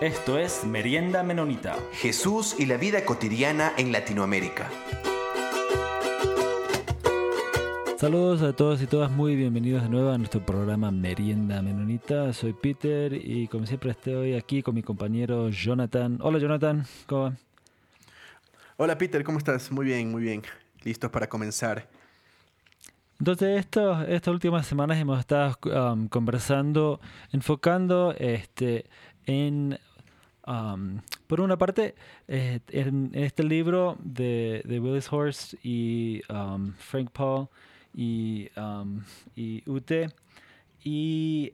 Esto es Merienda Menonita. Jesús y la vida cotidiana en Latinoamérica. Saludos a todos y todas, muy bienvenidos de nuevo a nuestro programa Merienda Menonita. Soy Peter y como siempre estoy aquí con mi compañero Jonathan. Hola Jonathan, ¿cómo va? Hola Peter, ¿cómo estás? Muy bien, muy bien. Listos para comenzar. Entonces, esto, estas últimas semanas hemos estado um, conversando, enfocando este, en Por una parte, eh, en este libro de, Willis Horst y Frank Paul y, um, y Ute, y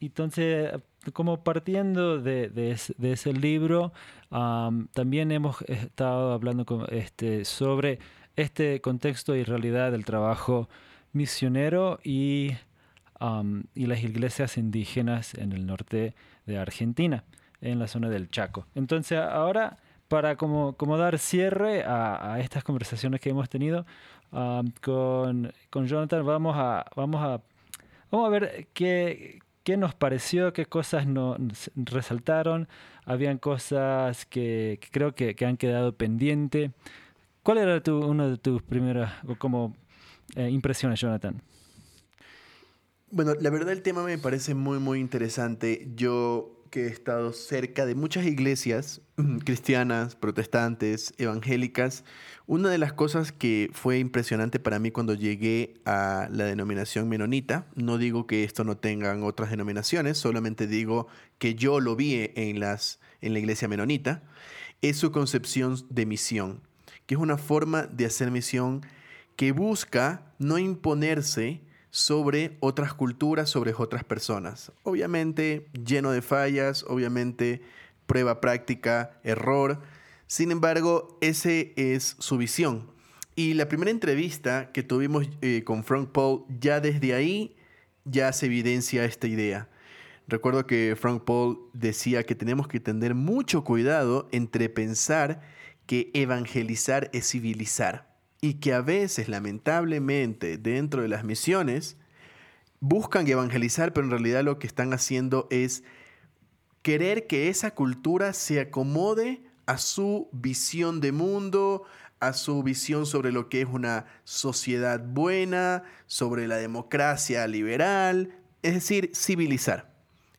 entonces, como partiendo de, ese, libro, también hemos estado hablando este, sobre este contexto y realidad del trabajo misionero y, y las iglesias indígenas en el norte de Argentina en la zona del Chaco. Entonces ahora, para como, como dar cierre a, estas conversaciones que hemos tenido con, con, Jonathan, vamos a, vamos a, vamos a ver qué, qué nos pareció, qué cosas nos resaltaron. Habían cosas que, creo que, que, han quedado pendientes. ¿Cuál era tu, una de tus primeras como, eh, impresiones, Jonathan? Bueno, la verdad el tema me parece muy, muy interesante. Yo que he estado cerca de muchas iglesias cristianas, protestantes, evangélicas, una de las cosas que fue impresionante para mí cuando llegué a la denominación menonita, no digo que esto no tengan otras denominaciones, solamente digo que yo lo vi en, las, en la iglesia menonita, es su concepción de misión, que es una forma de hacer misión que busca no imponerse, sobre otras culturas, sobre otras personas. Obviamente lleno de fallas, obviamente prueba práctica, error. Sin embargo, ese es su visión. Y la primera entrevista que tuvimos eh, con Frank Paul, ya desde ahí ya se evidencia esta idea. Recuerdo que Frank Paul decía que tenemos que tener mucho cuidado entre pensar que evangelizar es civilizar y que a veces, lamentablemente, dentro de las misiones, buscan evangelizar, pero en realidad lo que están haciendo es querer que esa cultura se acomode a su visión de mundo, a su visión sobre lo que es una sociedad buena, sobre la democracia liberal, es decir, civilizar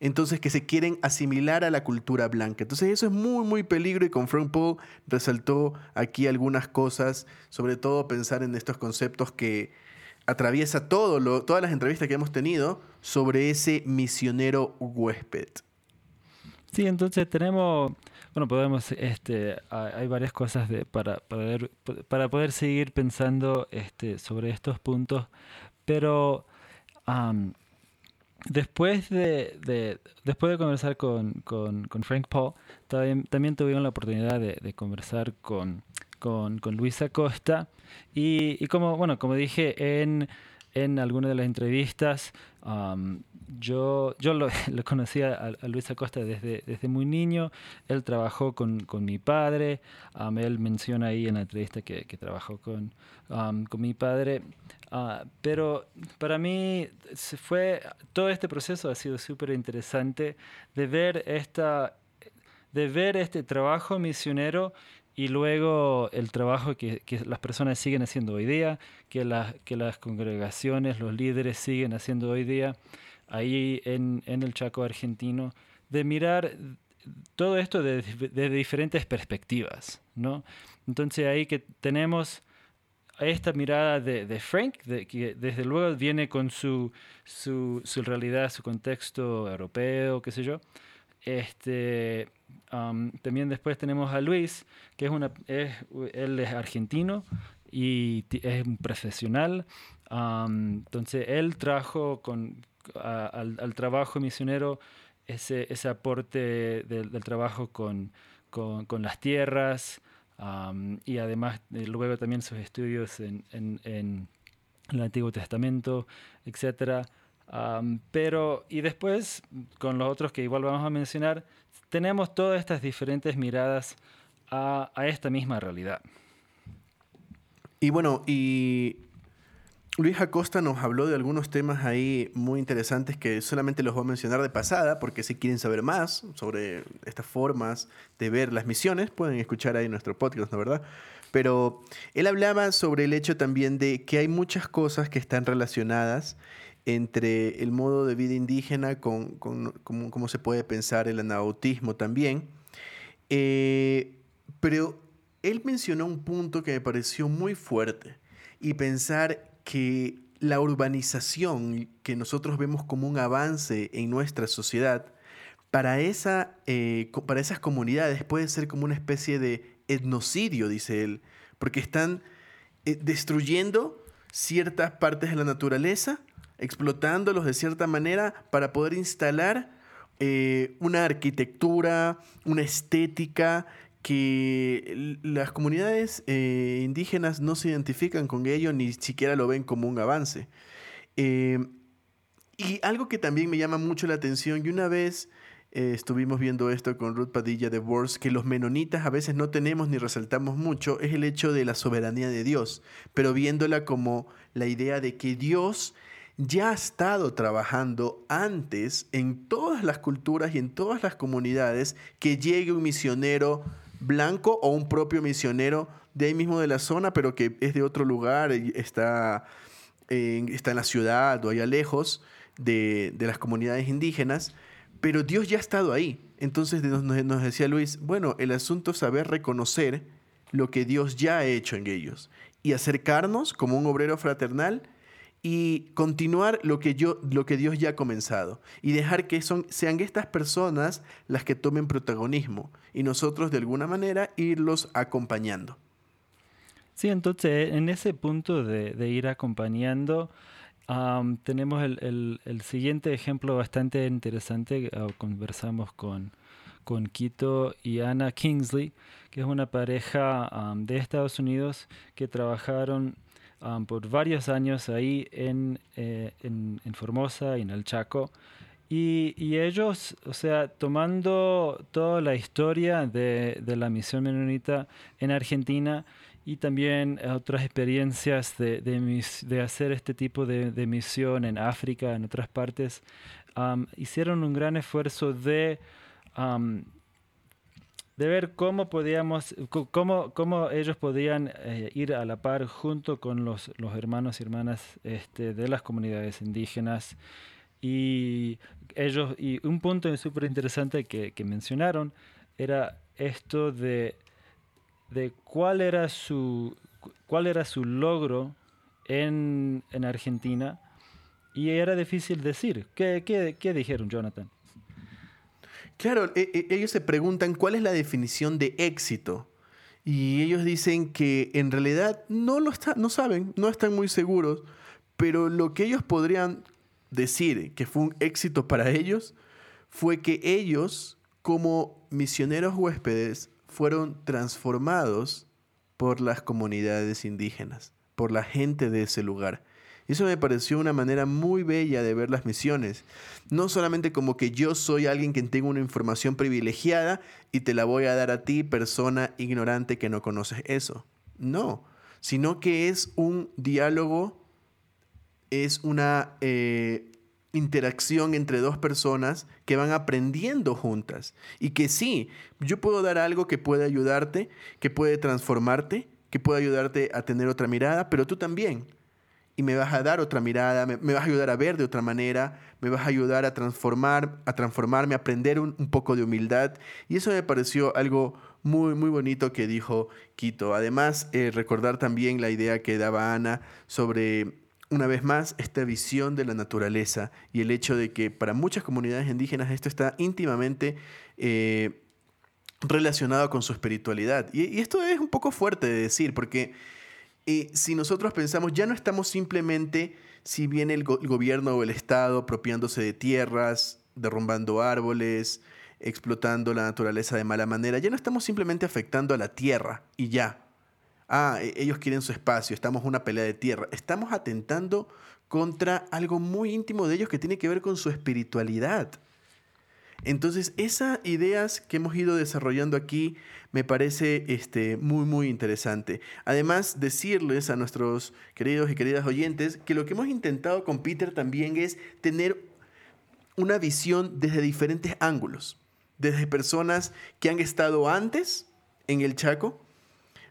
entonces que se quieren asimilar a la cultura blanca. Entonces eso es muy, muy peligro y con Frank Paul resaltó aquí algunas cosas, sobre todo pensar en estos conceptos que atraviesa todo lo, todas las entrevistas que hemos tenido sobre ese misionero huésped. Sí, entonces tenemos, bueno, podemos, este, hay varias cosas de, para, para, para poder seguir pensando este, sobre estos puntos, pero Después de, después de conversar con, Frank Paul, también, también tuvimos la oportunidad de, conversar con, con, Luis Acosta. Y, como, bueno, como dije en, en alguna de las entrevistas, um, yo, yo lo, conocía a, Luis Acosta desde, desde muy niño. Él trabajó con, mi padre. Um, él menciona ahí en la entrevista que, que trabajó con, um, con mi padre. Ah, pero para mí se fue, todo este proceso ha sido súper interesante de ver, esta, de ver este trabajo misionero y luego el trabajo que, que, las personas siguen haciendo hoy día, que, las que las congregaciones, los líderes siguen haciendo hoy día, ahí en, en el Chaco argentino, de mirar todo esto desde de diferentes perspectivas, ¿no? Entonces ahí que tenemos esta mirada de, Frank, de, que desde luego viene con su, su, su, realidad, su contexto europeo, qué sé yo. Este, um, también después tenemos a Luis, que es una, es, él es argentino y es un profesional. Um, entonces, él trajo con, al, trabajo misionero ese, ese aporte del, trabajo con, con, con las tierras, y además eh, luego también sus estudios en, en, el Antiguo Testamento, pero, y después, con los otros que igual vamos a mencionar, tenemos todas estas diferentes miradas a, a esta misma realidad. Y bueno, y Luis Acosta nos habló de algunos temas ahí muy interesantes que solamente los voy a mencionar de pasada, porque si quieren saber más sobre estas formas de ver las misiones, pueden escuchar ahí nuestro podcast, ¿no verdad? Pero él hablaba sobre el hecho también de que hay muchas cosas que están relacionadas entre el modo de vida indígena con, cómo se puede pensar el anabautismo también. Eh, pero él mencionó un punto que me pareció muy fuerte y pensar que la urbanización que nosotros vemos como un avance en nuestra sociedad, para, esa, eh, para esas comunidades puede ser como una especie de etnocidio, dice él, porque están eh, destruyendo ciertas partes de la naturaleza, explotándolos de cierta manera para poder instalar eh, una arquitectura, una estética que las comunidades eh, indígenas no se identifican con ello ni siquiera lo ven como un avance. Eh, y algo que también me llama mucho la atención, y una vez estuvimos viendo esto con Ruth Padilla de Wars, que los menonitas a veces no tenemos ni resaltamos mucho, es el hecho de la soberanía de Dios, pero viéndola como la idea de que Dios ya ha estado trabajando antes en todas las culturas y en todas las comunidades que llegue un misionero blanco o un propio misionero de ahí mismo de la zona, pero que es de otro lugar, está en, está en la ciudad o allá lejos de, las comunidades indígenas, pero Dios ya ha estado ahí. Entonces nos, nos decía Luis, bueno, el asunto es saber reconocer lo que Dios ya ha hecho en ellos y acercarnos como un obrero fraternal y continuar lo que, yo, lo que Dios ya ha comenzado y dejar que son, sean estas personas las que tomen protagonismo y nosotros de alguna manera irlos acompañando. Sí, entonces en ese punto de, ir acompañando, tenemos el, siguiente ejemplo bastante interesante. Ah, conversamos con, con Quito y Anna Kingsley, que es una pareja de Estados Unidos que trabajaron Um, por varios años ahí en, eh, en, en, Formosa y en el Chaco. Y, y, ellos, o sea, tomando toda la historia de, de la misión menonita en Argentina y también otras experiencias de, de, de hacer este tipo de, misión en África, en otras partes, um, hicieron un gran esfuerzo de um, de ver cómo podíamos, cómo, cómo ellos podían eh, ir a la par junto con los, los hermanos y hermanas este, de las comunidades indígenas. Y ellos, y un punto súper interesante que, que, mencionaron era esto de, de cuál era su cuál era su logro en, en Argentina y era difícil decir. ¿Qué, qué, qué dijeron, Jonathan? Claro, e, e, ellos se preguntan cuál es la definición de éxito. Y ellos dicen que en realidad no lo no saben, no están muy seguros, pero lo que ellos podrían decir que fue un éxito para ellos fue que ellos, como misioneros huéspedes, fueron transformados por las comunidades indígenas, por la gente de ese lugar. Eso me pareció una manera muy bella de ver las misiones. No solamente como que yo soy alguien que tengo una información privilegiada y te la voy a dar a ti, persona ignorante que no conoces eso. No, sino que es un diálogo, es una eh, interacción entre dos personas que van aprendiendo juntas. Y que sí, yo puedo dar algo que puede ayudarte, que puede transformarte, que puede ayudarte a tener otra mirada, pero tú también y me vas a dar otra mirada, me, vas a ayudar a ver de otra manera, me vas a ayudar a transformar, a transformarme, a aprender un, poco de humildad. Y eso me pareció algo muy, muy bonito que dijo Quito. Además, eh, recordar también la idea que daba Ana sobre, una vez más, esta visión de la naturaleza y el hecho de que para muchas comunidades indígenas esto está íntimamente... Eh, relacionado con su espiritualidad. y esto es un poco fuerte de decir, porque y si nosotros pensamos, ya no estamos simplemente, si viene el, gobierno o el Estado apropiándose de tierras, derrumbando árboles, explotando la naturaleza de mala manera, ya no estamos simplemente afectando a la tierra y ya. Ah, e, ellos quieren su espacio, estamos en una pelea de tierra. Estamos atentando contra algo muy íntimo de ellos que tiene que ver con su espiritualidad. Entonces, esas ideas que hemos ido desarrollando aquí me parece este, muy, muy interesante. Además, decirles a nuestros queridos y queridas oyentes que lo que hemos intentado con Peter también es tener una visión desde diferentes ángulos, desde personas que han estado antes en el Chaco,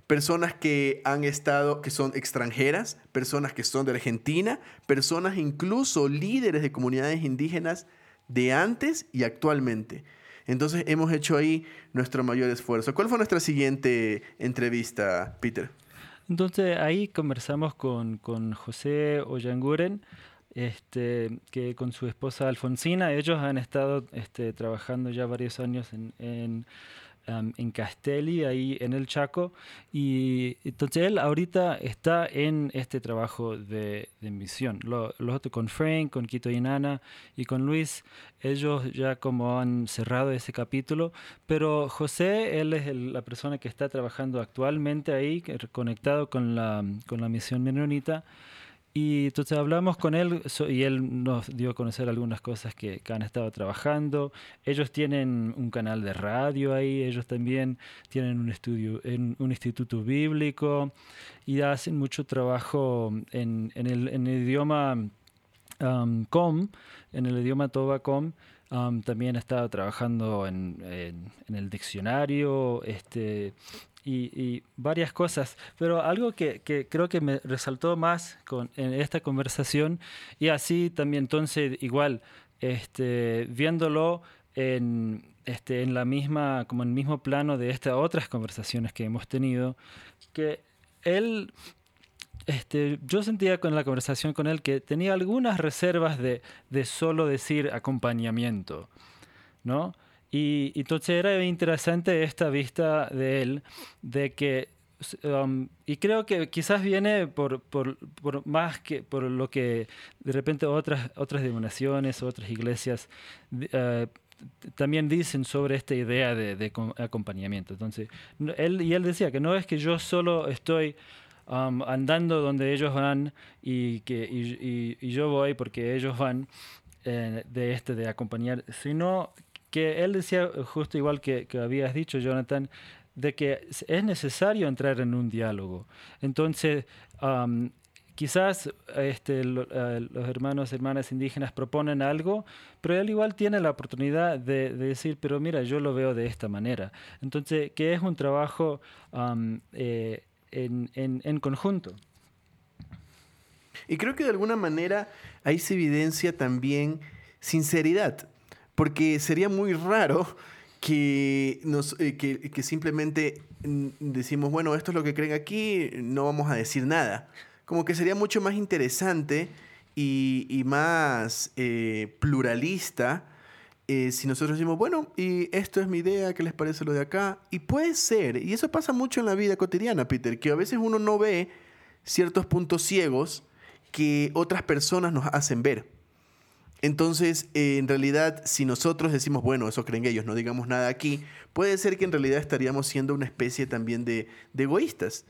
personas que han estado, que son extranjeras, personas que son de Argentina, personas incluso líderes de comunidades indígenas de antes y actualmente. Entonces hemos hecho ahí nuestro mayor esfuerzo. ¿Cuál fue nuestra siguiente entrevista, Peter? Entonces ahí conversamos con, con José Ollanguren, este, que con su esposa Alfonsina, ellos han estado este, trabajando ya varios años en, en en Castelli, ahí en el Chaco. Y entonces él ahorita está en este trabajo de, de misión. Los otros con Frank, con Quito y Nana y con Luis, ellos ya como han cerrado ese capítulo. Pero José, él es la persona que está trabajando actualmente ahí, conectado con la, con la misión menonita. Y entonces hablamos con él y él nos dio a conocer algunas cosas que, han estado trabajando. Ellos tienen un canal de radio ahí, ellos también tienen un estudio, en un instituto bíblico y hacen mucho trabajo en, el, en el, idioma um, com, en el idioma tobacom. Um, también estado trabajando en, en, el diccionario, este, y, varias cosas, pero algo que, creo que me resaltó más con, en esta conversación y así también entonces igual este, viéndolo en, este, en la misma, como en el mismo plano de estas otras conversaciones que hemos tenido, que él, este, yo sentía con la conversación con él que tenía algunas reservas de solo decir acompañamiento, ¿no? Y, entonces era interesante esta vista de él, de que, um, y creo que quizás viene por, por, por, más que por lo que de repente otras, otras denominaciones, otras iglesias uh, también dicen sobre esta idea de, de, acompañamiento. Entonces, él, y él decía que no es que yo solo estoy... Um, andando donde ellos van y que y, y, yo voy porque ellos van eh, de este de acompañar sino que él decía, justo igual que, que habías dicho, Jonathan, de que es necesario entrar en un diálogo. Entonces, quizás este, eh, los hermanos hermanas indígenas proponen algo, pero él igual tiene la oportunidad de, decir, pero mira, yo lo veo de esta manera. Entonces, que es un trabajo eh, en, en, en conjunto. Y creo que de alguna manera ahí se evidencia también sinceridad porque sería muy raro que, nos, eh, que, simplemente decimos, bueno, esto es lo que creen aquí, no vamos a decir nada. Como que sería mucho más interesante y, más eh, pluralista eh, si nosotros decimos, bueno, y esto es mi idea, ¿qué les parece lo de acá? Y puede ser, y eso pasa mucho en la vida cotidiana, Peter, que a veces uno no ve ciertos puntos ciegos que otras personas nos hacen ver. Entonces, eh, en realidad, si nosotros decimos, bueno, eso creen ellos, no digamos nada aquí, puede ser que en realidad estaríamos siendo una especie también de, egoístas.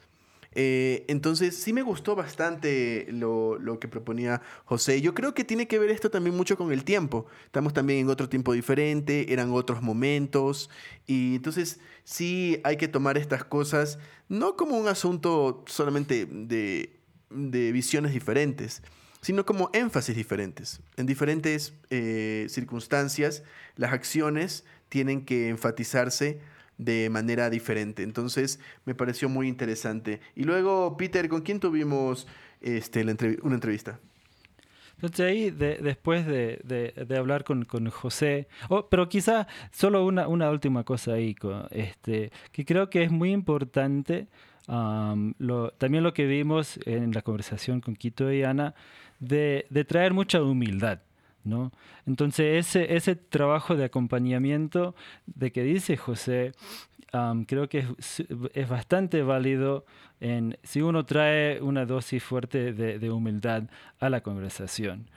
Eh, entonces, sí me gustó bastante lo, que proponía José. Yo creo que tiene que ver esto también mucho con el tiempo. Estamos también en otro tiempo diferente, eran otros momentos. Y entonces, sí hay que tomar estas cosas no como un asunto solamente de, de visiones diferentes, sino como énfasis diferentes. En diferentes eh, circunstancias, las acciones tienen que enfatizarse de manera diferente. Entonces, me pareció muy interesante. Y luego, Peter, ¿con quién tuvimos este, una entrevista? Entonces ahí, después de, hablar con, José, oh, pero quizá solo una, una última cosa ahí, este, que creo que es muy importante, también lo que vimos en la conversación con Quito y Ana, de, de traer mucha humildad. ¿no? Entonces ese, ese trabajo de acompañamiento de que dice José, creo que es, es, bastante válido en, si uno trae una dosis fuerte de, de humildad a la conversación.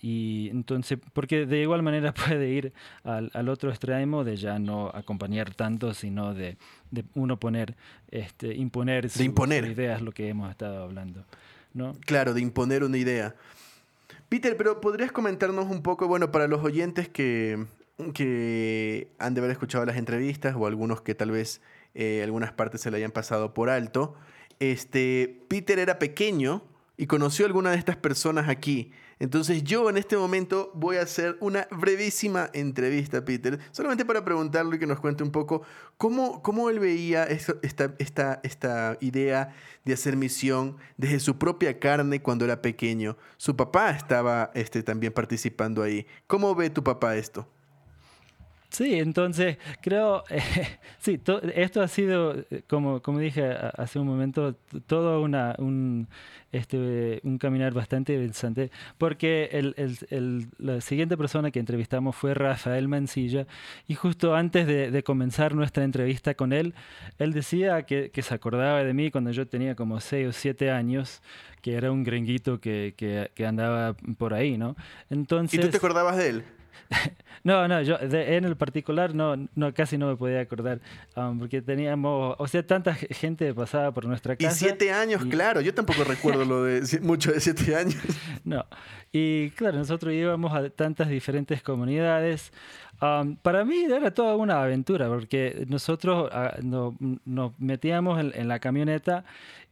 Y entonces, porque de igual manera puede ir al, al, otro extremo de ya no acompañar tanto, sino de, de uno poner, este, imponer, de imponer. ideas, lo que hemos estado hablando. Claro, de imponer una idea. Peter, pero ¿podrías comentarnos un poco, bueno, para los oyentes que que han de haber escuchado las entrevistas o algunos que tal vez eh, algunas partes se le hayan pasado por alto, este, Peter era pequeño y conoció a alguna de estas personas aquí. Entonces yo en este momento voy a hacer una brevísima entrevista Peter, solamente para preguntarle que nos cuente un poco cómo, cómo él veía esta, esta, esta idea de hacer misión desde su propia carne cuando era pequeño. Su papá estaba este, también participando ahí. ¿Cómo ve tu papá esto? Sí, entonces creo, eh, sí, esto ha sido, eh, como, como dije hace un momento, todo una, un, este, un caminar bastante interesante, porque el, el, la siguiente persona que entrevistamos fue Rafael Mancilla, y justo antes de, comenzar nuestra entrevista con él, él decía que, que, se acordaba de mí cuando yo tenía como 6 o 7 años, que era un grenguito que, que, que andaba por ahí, ¿no? Entonces, ¿Y tú te acordabas de él? No, no, yo en el particular no, no, casi no me podía acordar, um, porque teníamos, o sea, tanta gente pasaba por nuestra casa. Y siete años, claro, yo tampoco recuerdo lo de mucho de siete años. No, y claro, nosotros íbamos a tantas diferentes comunidades. Um, para mí era toda una aventura, porque nosotros ah, nos metíamos en la camioneta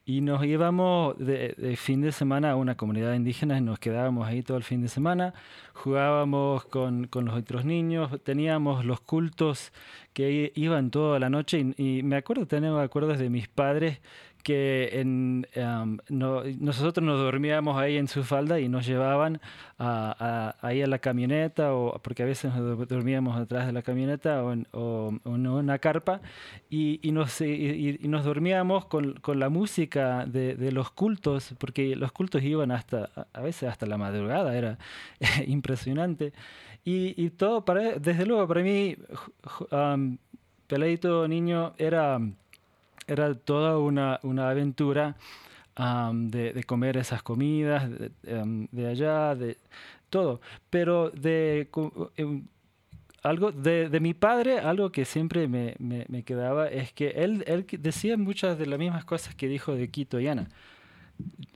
y nos íbamos de, fin de semana a una comunidad indígena y nos quedábamos ahí todo el fin de semana, jugábamos con, con los otros niños, teníamos los cultos que iban toda la noche y, me acuerdo, tengo acuerdos de mis padres que en, nosotros nos dormíamos ahí en su falda y nos llevaban a, ahí a la camioneta, o porque a veces nos dormíamos atrás de la camioneta o en, una carpa, y, y nos, y, nos dormíamos con, con la música de, de, los cultos, porque los cultos iban hasta, a veces hasta la madrugada, era impresionante. Y, todo, para, desde luego, para mí, um, Peladito Niño era era toda una, una aventura de, comer esas comidas de, allá, de todo. Pero de em, algo de, mi padre, algo que siempre me, me, me, quedaba es que él, él decía muchas de las mismas cosas que dijo de Quito y Ana.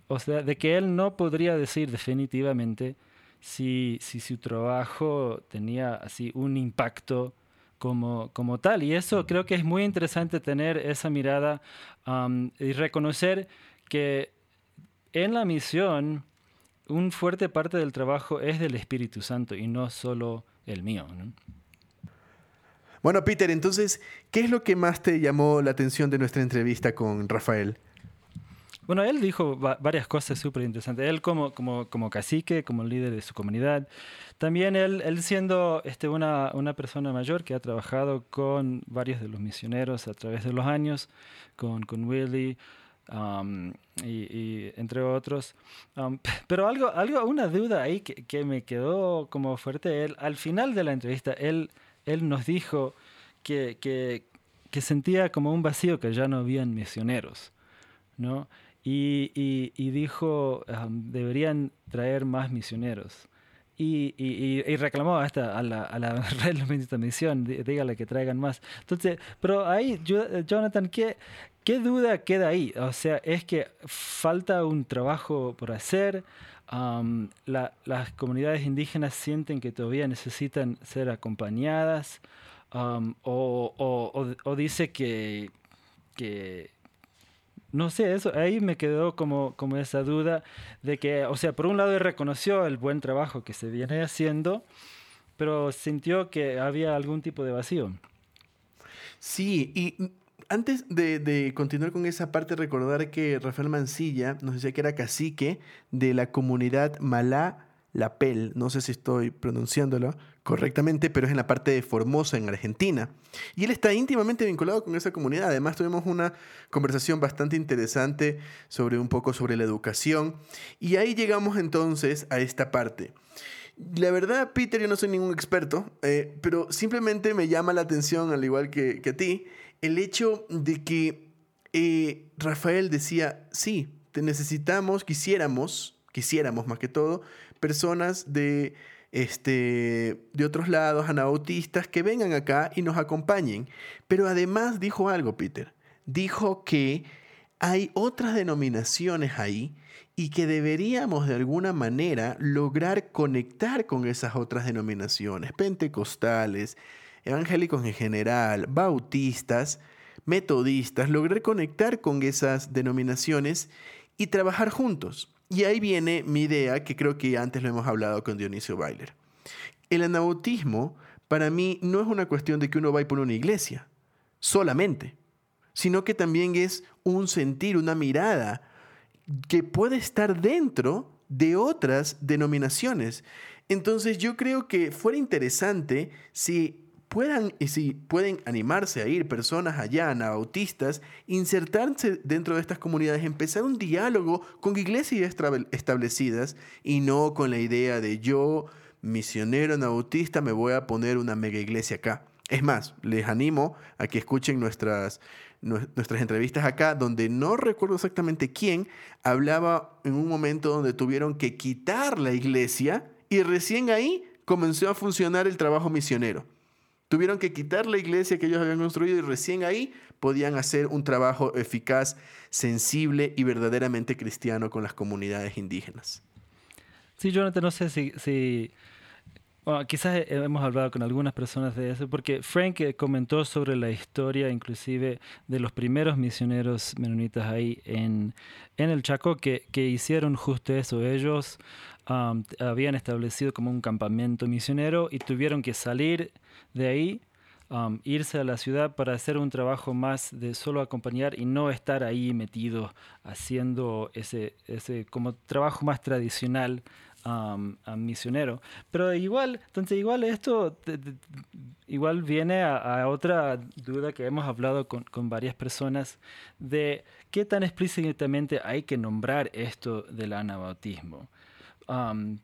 O sea, de que él no podría decir definitivamente si, si su trabajo tenía así un impacto como, como tal. Y eso creo que es muy interesante tener esa mirada y reconocer que en la misión un fuerte parte del trabajo es del Espíritu Santo y no solo el mío. Bueno, Peter, entonces, ¿qué es lo que más te llamó la atención de nuestra entrevista con Rafael? Bueno, él dijo varias cosas súper interesantes. Él como, como, como cacique, como líder de su comunidad. También él, él siendo este, una, una persona mayor que ha trabajado con varios de los misioneros a través de los años, con, con Willy, um, y, entre otros. Um, pero algo, algo, una duda ahí que, que, me quedó como fuerte. Él, al final de la entrevista, él, él nos dijo que, que, que sentía como un vacío que ya no habían misioneros, ¿no? Y, y, dijo, deberían traer más misioneros. Y, y, reclamó hasta a la, a la red de misión, dígale que traigan más. Entonces, pero ahí, Jonathan, ¿qué, ¿qué duda queda ahí? O sea, es que falta un trabajo por hacer. las comunidades indígenas sienten que todavía necesitan ser acompañadas. o, o, o, dice que, que no sé, eso ahí me quedó como, como esa duda de que, o sea, por un lado reconoció el buen trabajo que se viene haciendo, pero sintió que había algún tipo de vacío. Sí, y antes de, de, continuar con esa parte, recordar que Rafael Mancilla nos decía que era cacique de la comunidad Malá Lapel, no sé si estoy pronunciándolo correctamente, pero es en la parte de Formosa, en Argentina. Y él está íntimamente vinculado con esa comunidad. Además, tuvimos una conversación bastante interesante sobre un poco sobre la educación. Y ahí llegamos entonces a esta parte. La verdad, Peter, yo no soy ningún experto, eh, pero simplemente me llama la atención, al igual que, a ti, el hecho de que eh, Rafael decía, sí, te necesitamos, quisiéramos, quisiéramos más que todo, personas de, este, de otros lados, anabautistas, que vengan acá y nos acompañen. Pero además dijo algo, Peter. Dijo que hay otras denominaciones ahí y que deberíamos de alguna manera lograr conectar con esas otras denominaciones, pentecostales, evangélicos en general, bautistas, metodistas, lograr conectar con esas denominaciones y trabajar juntos. Y ahí viene mi idea, que creo que antes lo hemos hablado con Dionisio Bailer. El anabautismo, para mí, no es una cuestión de que uno vaya por una iglesia, solamente, sino que también es un sentir, una mirada, que puede estar dentro de otras denominaciones. Entonces yo creo que fuera interesante si puedan si pueden animarse a ir personas allá, anabautistas, insertarse dentro de estas comunidades, empezar un diálogo con iglesias establecidas y no con la idea de yo, misionero anabautista, me voy a poner una mega iglesia acá. Es más, les animo a que escuchen nuestras nuestras entrevistas acá, donde no recuerdo exactamente quién, hablaba en un momento donde tuvieron que quitar la iglesia y recién ahí comenzó a funcionar el trabajo misionero. Tuvieron que quitar la iglesia que ellos habían construido y recién ahí podían hacer un trabajo eficaz, sensible y verdaderamente cristiano con las comunidades indígenas. Sí, Jonathan, no sé si, si bueno, quizás hemos hablado con algunas personas de eso, porque Frank eh, comentó sobre la historia inclusive de los primeros misioneros menonitas ahí en, en el Chaco que, que hicieron justo eso. Ellos habían establecido como un campamento misionero y tuvieron que salir de ahí, irse a la ciudad para hacer un trabajo más de solo acompañar y no estar ahí metidos haciendo ese, ese como trabajo más tradicional a misionero. Pero igual, entonces igual esto igual viene a, otra duda que hemos hablado con, con, varias personas de qué tan explícitamente hay que nombrar esto del anabautismo.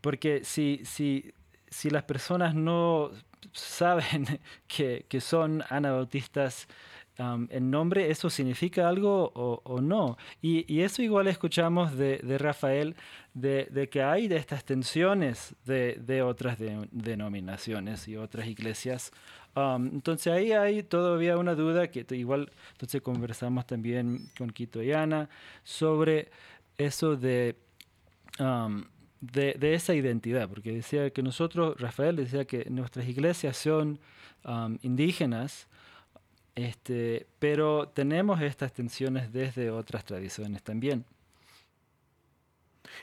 Porque si, si, si las personas no saben que, que son anabautistas, en nombre, ¿eso significa algo o, no? Y, eso igual escuchamos de, Rafael, de, que hay de estas tensiones de, otras denominaciones y otras iglesias. entonces ahí hay todavía una duda que igual entonces conversamos también con Quito y Ana sobre eso de... de, esa identidad, porque decía que nosotros, Rafael decía que nuestras iglesias son indígenas, este, pero tenemos estas tensiones desde otras tradiciones también.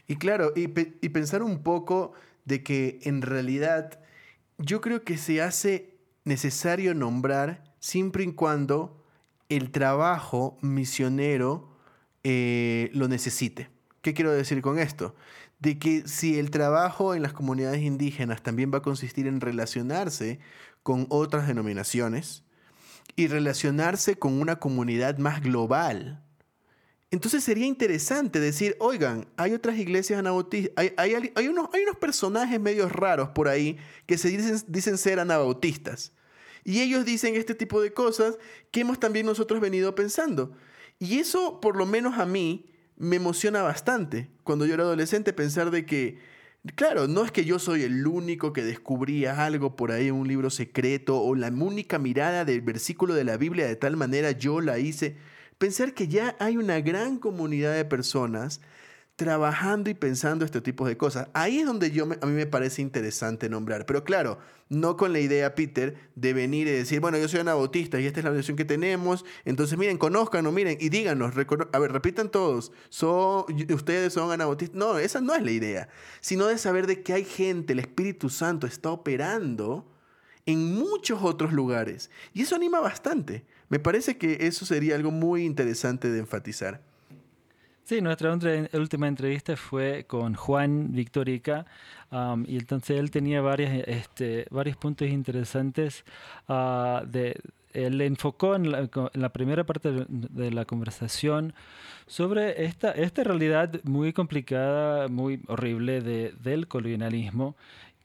Y claro, y, pensar un poco de que en realidad yo creo que se hace necesario nombrar siempre y cuando el trabajo misionero eh, lo necesite. ¿Qué quiero decir con esto? De que si el trabajo en las comunidades indígenas también va a consistir en relacionarse con otras denominaciones, y relacionarse con una comunidad más global. Entonces sería interesante decir, oigan, hay otras iglesias anabautistas, hay, hay, unos, hay unos personajes medios raros por ahí que se dicen, dicen ser anabautistas. Y ellos dicen este tipo de cosas que hemos también nosotros venido pensando. Y eso, por lo menos a mí, me emociona bastante. Cuando yo era adolescente, pensar de que Claro, no es que yo soy el único que descubría algo por ahí un libro secreto o la única mirada del versículo de la Biblia de tal manera yo la hice. Pensar que ya hay una gran comunidad de personas trabajando y pensando este tipo de cosas. Ahí es donde yo a mí me parece interesante nombrar. Pero claro, no con la idea, Peter, de venir y decir, bueno, yo soy anabautista y esta es la versión que tenemos. Entonces, miren, conózcanos, miren y díganos. A ver, repitan todos. Son, ustedes son anabautistas. No, esa no es la idea. Sino de saber de que hay gente, el Espíritu Santo está operando en muchos otros lugares. Y eso anima bastante. Me parece que eso sería algo muy interesante de enfatizar. Sí, nuestra última entrevista fue con Juan Victorica um, y entonces él tenía varias, este, varios puntos interesantes. Uh, de, él enfocó en la, primera parte de la conversación sobre esta, esta realidad muy complicada, muy horrible de, del colonialismo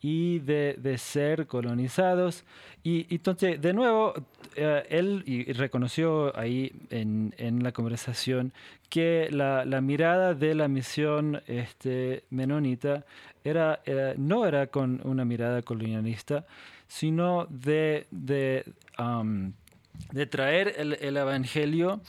y de, ser colonizados. Y, entonces, de nuevo, eh, él reconoció ahí en, la conversación que la, mirada de la misión este, menonita era, no era con una mirada colonialista, sino de, de, traer el Evangelio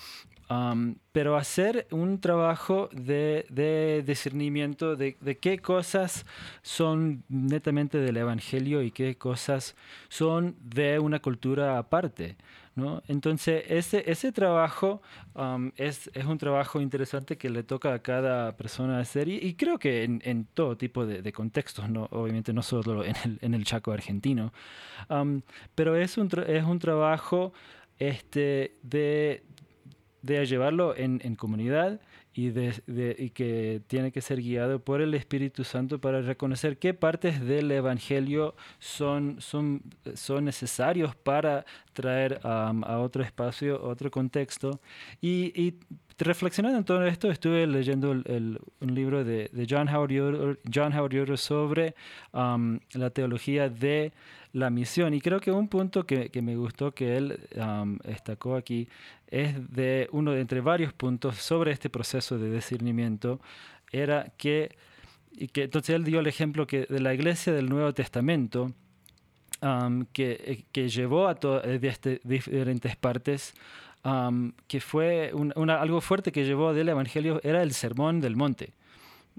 um, pero hacer un trabajo de, de discernimiento de, de, qué cosas son netamente del Evangelio y qué cosas son de una cultura aparte. ¿no? Entonces, ese, ese trabajo um, es, es, un trabajo interesante que le toca a cada persona hacer y, y creo que en, en, todo tipo de, de, contextos, ¿no? obviamente no solo en el, en el Chaco argentino, um, pero es un, es un trabajo este, de, de llevarlo en, en comunidad y, de, y, que tiene que ser guiado por el Espíritu Santo para reconocer qué partes del Evangelio son, son, son necesarios para traer um, a otro espacio, otro contexto. Y, reflexionando en todo esto, estuve leyendo el, un libro de, de John Howard Yoder, John Howard Yoder sobre um, la teología de la misión. Y creo que un punto que, que me gustó que él um, destacó aquí es de uno de entre varios puntos sobre este proceso de discernimiento, era que, y que entonces él dio el ejemplo que de la iglesia del Nuevo Testamento, um, que, que, llevó a to, de este, diferentes partes, um, que fue un, una, algo fuerte que llevó del Evangelio, era el sermón del monte.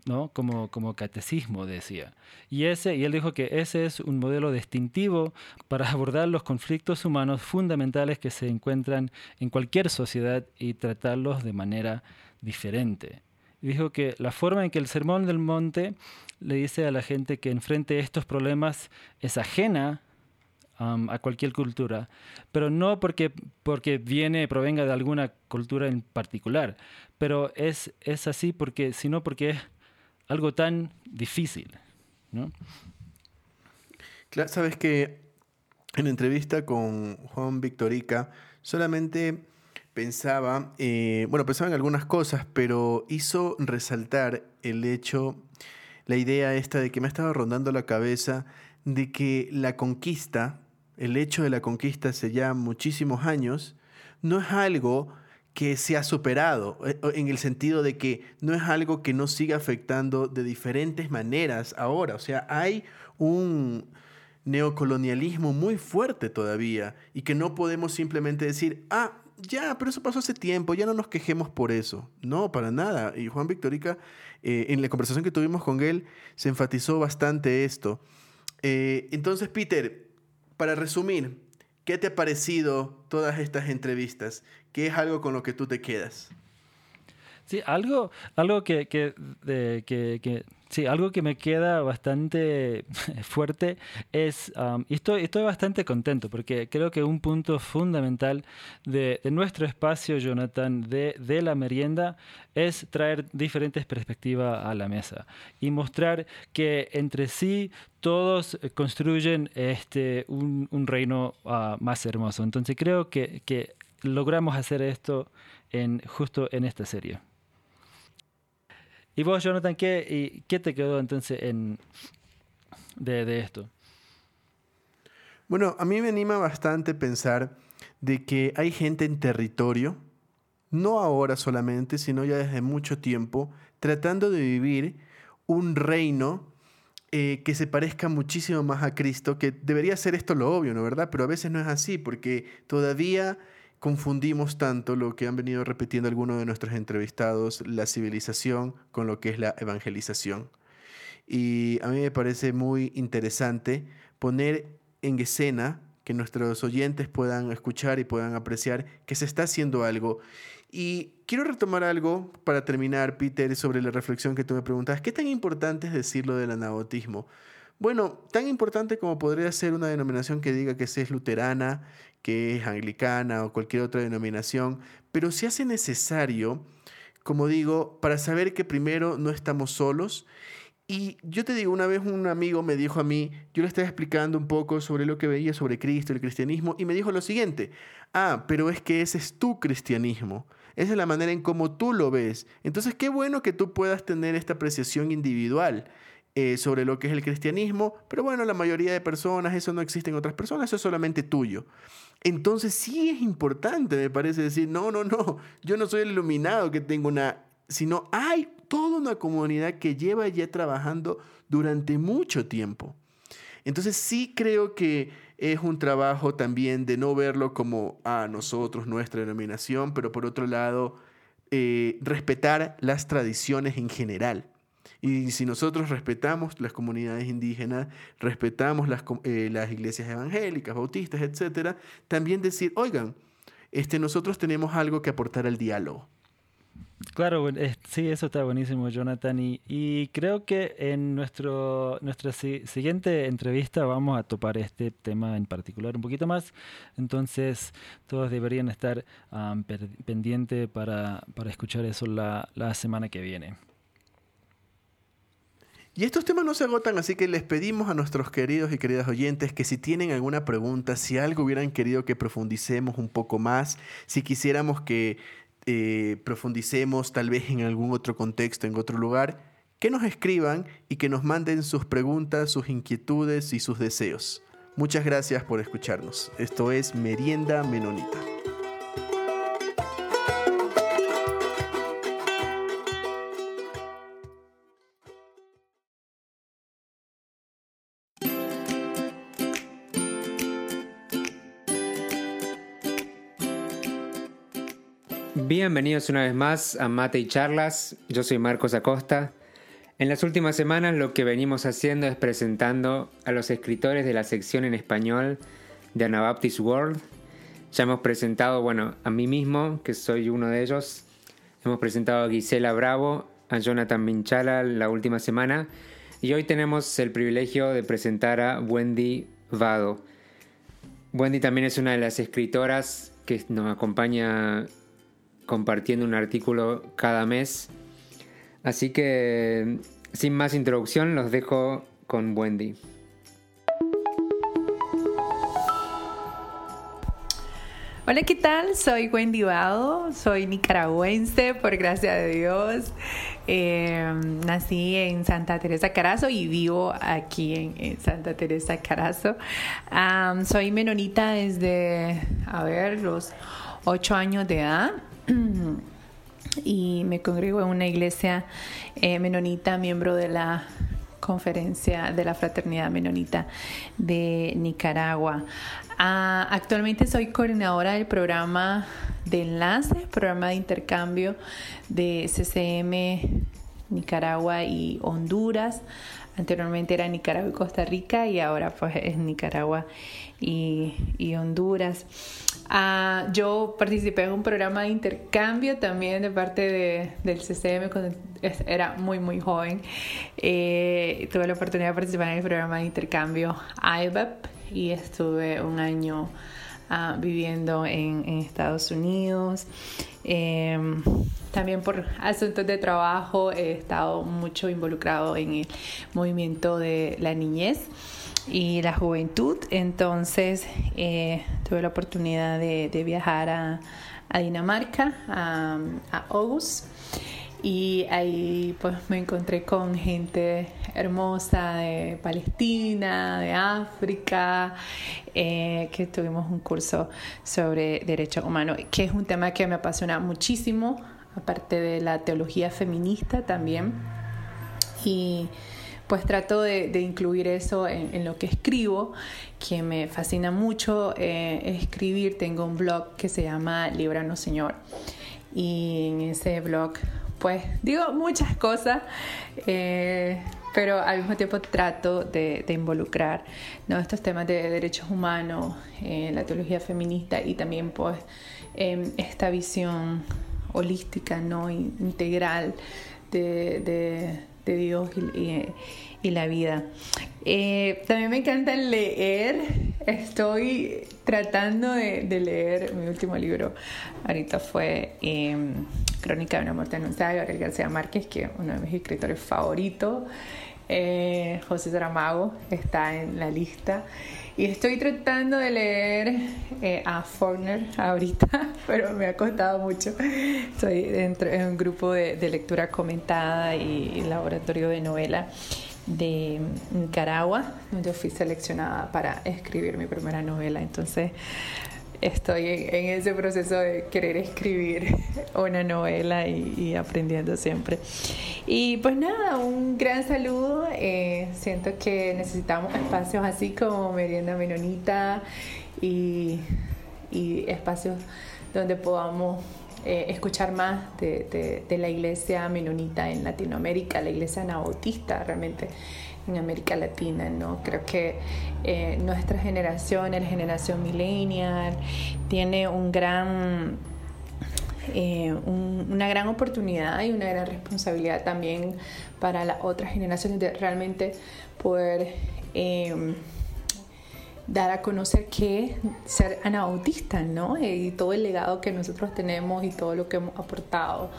¿No? Como, como catecismo, decía. Y, ese, y él dijo que ese es un modelo distintivo para abordar los conflictos humanos fundamentales que se encuentran en cualquier sociedad y tratarlos de manera diferente. Dijo que la forma en que el Sermón del Monte le dice a la gente que enfrente estos problemas es ajena Um, a cualquier cultura, pero no porque, porque viene, provenga de alguna cultura en particular, pero es, es así porque, sino porque es algo tan difícil. ¿no? Claro, sabes que en entrevista con Juan Victorica solamente pensaba, eh, bueno, pensaba en algunas cosas, pero hizo resaltar el hecho, la idea esta de que me estaba rondando la cabeza de que la conquista, el hecho de la conquista hace ya muchísimos años, no es algo que se ha superado, en el sentido de que no es algo que nos siga afectando de diferentes maneras ahora. O sea, hay un neocolonialismo muy fuerte todavía y que no podemos simplemente decir, ah, ya, pero eso pasó hace tiempo, ya no nos quejemos por eso. No, para nada. Y Juan Victorica, eh, en la conversación que tuvimos con él, se enfatizó bastante esto. Eh, entonces, Peter, para resumir, ¿qué te ha parecido todas estas entrevistas? ¿Qué es algo con lo que tú te quedas? Sí, algo, algo que, que, que, que Sí, algo que me queda bastante fuerte es, um, y estoy, bastante contento porque creo que un punto fundamental de, nuestro espacio, Jonathan, de, la merienda, es traer diferentes perspectivas a la mesa y mostrar que entre sí todos construyen este, un, un reino uh, más hermoso. Entonces creo que, que logramos hacer esto en, justo en esta serie. ¿Y vos, Jonathan, qué, te quedó entonces en, de, de, esto? Bueno, a mí me anima bastante pensar de que hay gente en territorio, no ahora solamente, sino ya desde mucho tiempo, tratando de vivir un reino eh, que se parezca muchísimo más a Cristo, que debería ser esto lo obvio, ¿no verdad? Pero a veces no es así, porque todavía confundimos tanto lo que han venido repitiendo algunos de nuestros entrevistados, la civilización con lo que es la evangelización. Y a mí me parece muy interesante poner en escena que nuestros oyentes puedan escuchar y puedan apreciar que se está haciendo algo. Y quiero retomar algo para terminar, Peter, sobre la reflexión que tú me preguntas. ¿Qué tan importante es decirlo del anabautismo? Bueno, tan importante como podría ser una denominación que diga que es luterana, que es anglicana o cualquier otra denominación, pero se hace necesario, como digo, para saber que primero no estamos solos. Y yo te digo, una vez un amigo me dijo a mí, yo le estaba explicando un poco sobre lo que veía sobre Cristo, el cristianismo, y me dijo lo siguiente, ah, pero es que ese es tu cristianismo. Esa es la manera en cómo tú lo ves. Entonces, qué bueno que tú puedas tener esta apreciación individual eh, sobre lo que es el cristianismo, pero bueno, la mayoría de personas, eso no existe en otras personas, eso es solamente tuyo. Entonces sí es importante, me parece decir, no, no, no, yo no soy el iluminado que tengo una, sino hay toda una comunidad que lleva ya trabajando durante mucho tiempo. Entonces sí creo que es un trabajo también de no verlo como a ah, nosotros, nuestra denominación, pero por otro lado, eh, respetar las tradiciones en general. Y si nosotros respetamos las comunidades indígenas, respetamos las, eh, las iglesias evangélicas, bautistas, etc., también decir, oigan, este, nosotros tenemos algo que aportar al diálogo. Claro, sí, eso está buenísimo, Jonathan. Y, creo que en nuestro, nuestra siguiente entrevista vamos a topar este tema en particular un poquito más. Entonces, todos deberían estar pendientes para, escuchar eso la, la semana que viene. Y estos temas no se agotan, así que les pedimos a nuestros queridos y queridas oyentes que si tienen alguna pregunta, si algo hubieran querido que profundicemos un poco más, si quisiéramos que eh, profundicemos tal vez en algún otro contexto, en otro lugar, que nos escriban y que nos manden sus preguntas, sus inquietudes y sus deseos. Muchas gracias por escucharnos. Esto es Merienda Menonita. Bienvenidos una vez más a Mate y Charlas. Yo soy Marcos Acosta. En las últimas semanas lo que venimos haciendo es presentando a los escritores de la sección en español de Anabaptist World. Ya hemos presentado, bueno, a mí mismo, que soy uno de ellos. Hemos presentado a Gisela Bravo, a Jonathan Minchala la última semana. Y hoy tenemos el privilegio de presentar a Wendy Vado. Wendy también es una de las escritoras que nos acompaña compartiendo un artículo cada mes. Así que, sin más introducción, los dejo con Wendy. Hola, ¿qué tal? Soy Wendy Vado, soy nicaragüense, por gracia de Dios. Em, nací en Santa Teresa Carazo y vivo aquí en, Santa Teresa Carazo. soy menonita desde, a ver, los ocho años de edad. Y me congrego en una iglesia eh, menonita, miembro de la conferencia de la fraternidad menonita de Nicaragua. Ah, actualmente soy coordinadora del programa de enlace, programa de intercambio de CCM Nicaragua y Honduras. Anteriormente era Nicaragua y Costa Rica y ahora pues es Nicaragua y, y Honduras. Ah, yo participé en un programa de intercambio también de parte de, del CCM cuando era muy, muy joven. Eh, tuve la oportunidad de participar en el programa de intercambio IBEP y estuve un año ah, viviendo en, Estados Unidos. Em, también por asuntos de trabajo he estado mucho involucrado en el movimiento de la niñez y la juventud. Entonces eh, tuve la oportunidad de, viajar a, Dinamarca, a, a Y ahí pues me encontré con gente hermosa de Palestina, de África, eh, que tuvimos un curso sobre derechos humanos, que es un tema que me apasiona muchísimo, aparte de la teología feminista también. Y pues trato de, incluir eso en, lo que escribo, que me fascina mucho eh, escribir. Tengo un blog que se llama Libranos Señor y en ese blog pues digo muchas cosas, eh, pero al mismo tiempo trato de, involucrar ¿no? estos temas de derechos humanos, eh, la teología feminista y también pues em, esta visión holística, ¿no? integral de de Dios y, la vida. Eh, también me encanta leer. Estoy tratando de, leer mi último libro. Ahorita fue em, Crónica de una muerte anunciada de Gabriel García Márquez, que es uno de mis escritores favoritos. Eh, José Saramago está en la lista. Y estoy tratando de leer eh, a Faulkner ahorita, pero me ha costado mucho. Estoy dentro de un grupo de, lectura comentada y, laboratorio de novela de Nicaragua, donde fui seleccionada para escribir mi primera novela. Entonces, estoy en, ese proceso de querer escribir una novela y, aprendiendo siempre. Y pues nada, un gran saludo. Eh, siento que necesitamos espacios así como Merienda Menonita y, espacios donde podamos eh, escuchar más de, la iglesia menonita en Latinoamérica, la iglesia anabautista realmente en América Latina, ¿no? Creo que eh, nuestra generación, la generación millennial, tiene eh, una gran oportunidad y una gran responsabilidad también para las otras generaciones de realmente poder em, dar a conocer que ser anabautista, ¿no? Y todo el legado que nosotros tenemos y todo lo que hemos aportado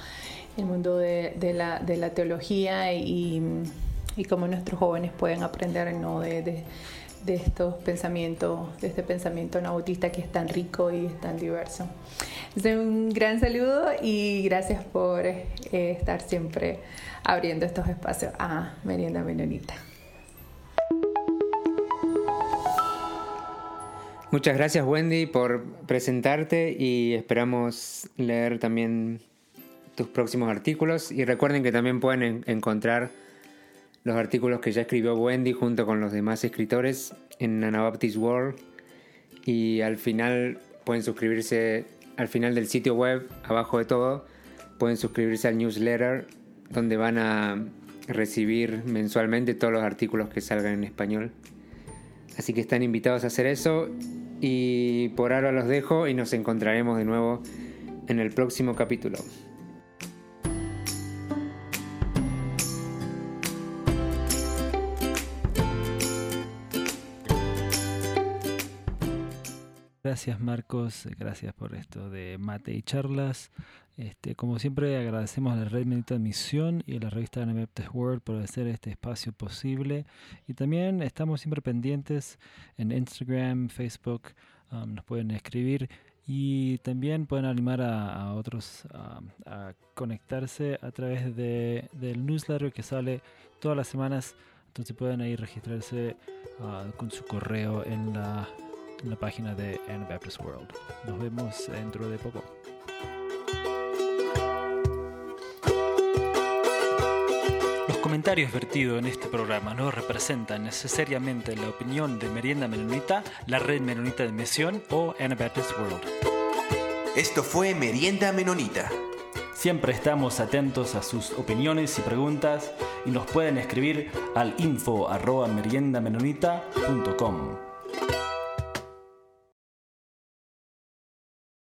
el mundo de, la, de la teología y y cómo nuestros jóvenes pueden aprender ¿no? de, de, estos pensamientos, de este pensamiento nautista que es tan rico y es tan diverso. un gran saludo y gracias por eh, estar siempre abriendo estos espacios a Merienda Menonita. Muchas gracias Wendy por presentarte y esperamos leer también tus próximos artículos y recuerden que también pueden encontrar los artículos que ya escribió Wendy junto con los demás escritores en Anabaptist World. Y al final pueden suscribirse al final del sitio web, abajo de todo, pueden suscribirse al newsletter donde van a recibir mensualmente todos los artículos que salgan en español. Así que están invitados a hacer eso y por ahora los dejo y nos encontraremos de nuevo en el próximo capítulo. Gracias Marcos, gracias por esto de mate y charlas. Este, como siempre agradecemos a la Red Menita de Misión y a la revista Anabaptist World por hacer este espacio posible. Y también estamos siempre pendientes en Instagram, Facebook, um, nos pueden escribir y también pueden animar a, otros a conectarse a través de, del newsletter que sale todas las semanas. Entonces pueden ahí registrarse uh, con su correo en la en la página de Anabaptist World. Nos vemos dentro de poco. Los comentarios vertidos en este programa no representan necesariamente la opinión de Merienda Menonita, la Red Menonita de Misión o Anabaptist World. Esto fue Merienda Menonita. Siempre estamos atentos a sus opiniones y preguntas y nos pueden escribir al info arroba meriendamenonita.com.